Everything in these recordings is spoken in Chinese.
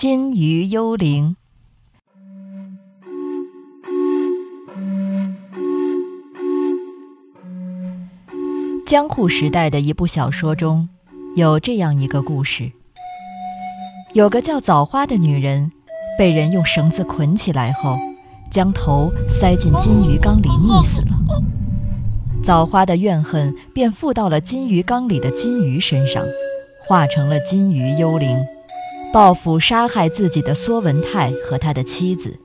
金鱼幽灵。江户时代的一部小说中，有这样一个故事：有个叫枣花的女人，被人用绳子捆起来后，将头塞进金鱼缸里溺死了。枣花的怨恨便附到了金鱼缸里的金鱼身上，化成了金鱼幽灵。报复杀害自己的缩文泰和他的妻子，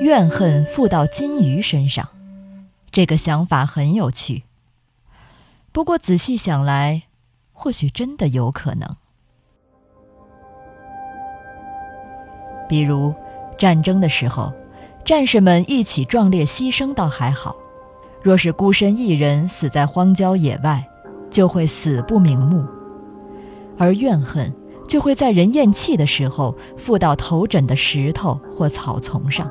怨恨附到金鱼身上，这个想法很有趣。不过仔细想来，或许真的有可能。比如战争的时候。战士们一起壮烈牺牲倒还好，若是孤身一人死在荒郊野外，就会死不瞑目。而怨恨就会在人咽气的时候附到头枕的石头或草丛上。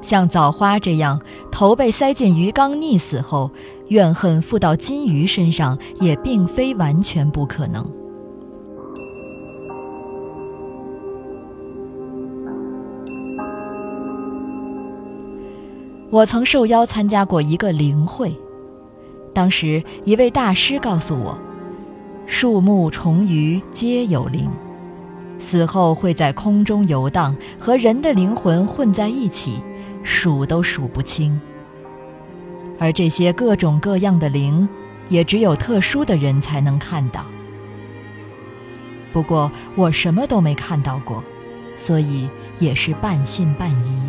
像枣花这样头被塞进鱼缸溺死后，怨恨附到金鱼身上，也并非完全不可能。我曾受邀参加过一个灵会，当时一位大师告诉我，树木、虫鱼皆有灵，死后会在空中游荡，和人的灵魂混在一起，数都数不清。而这些各种各样的灵，也只有特殊的人才能看到。不过我什么都没看到过，所以也是半信半疑。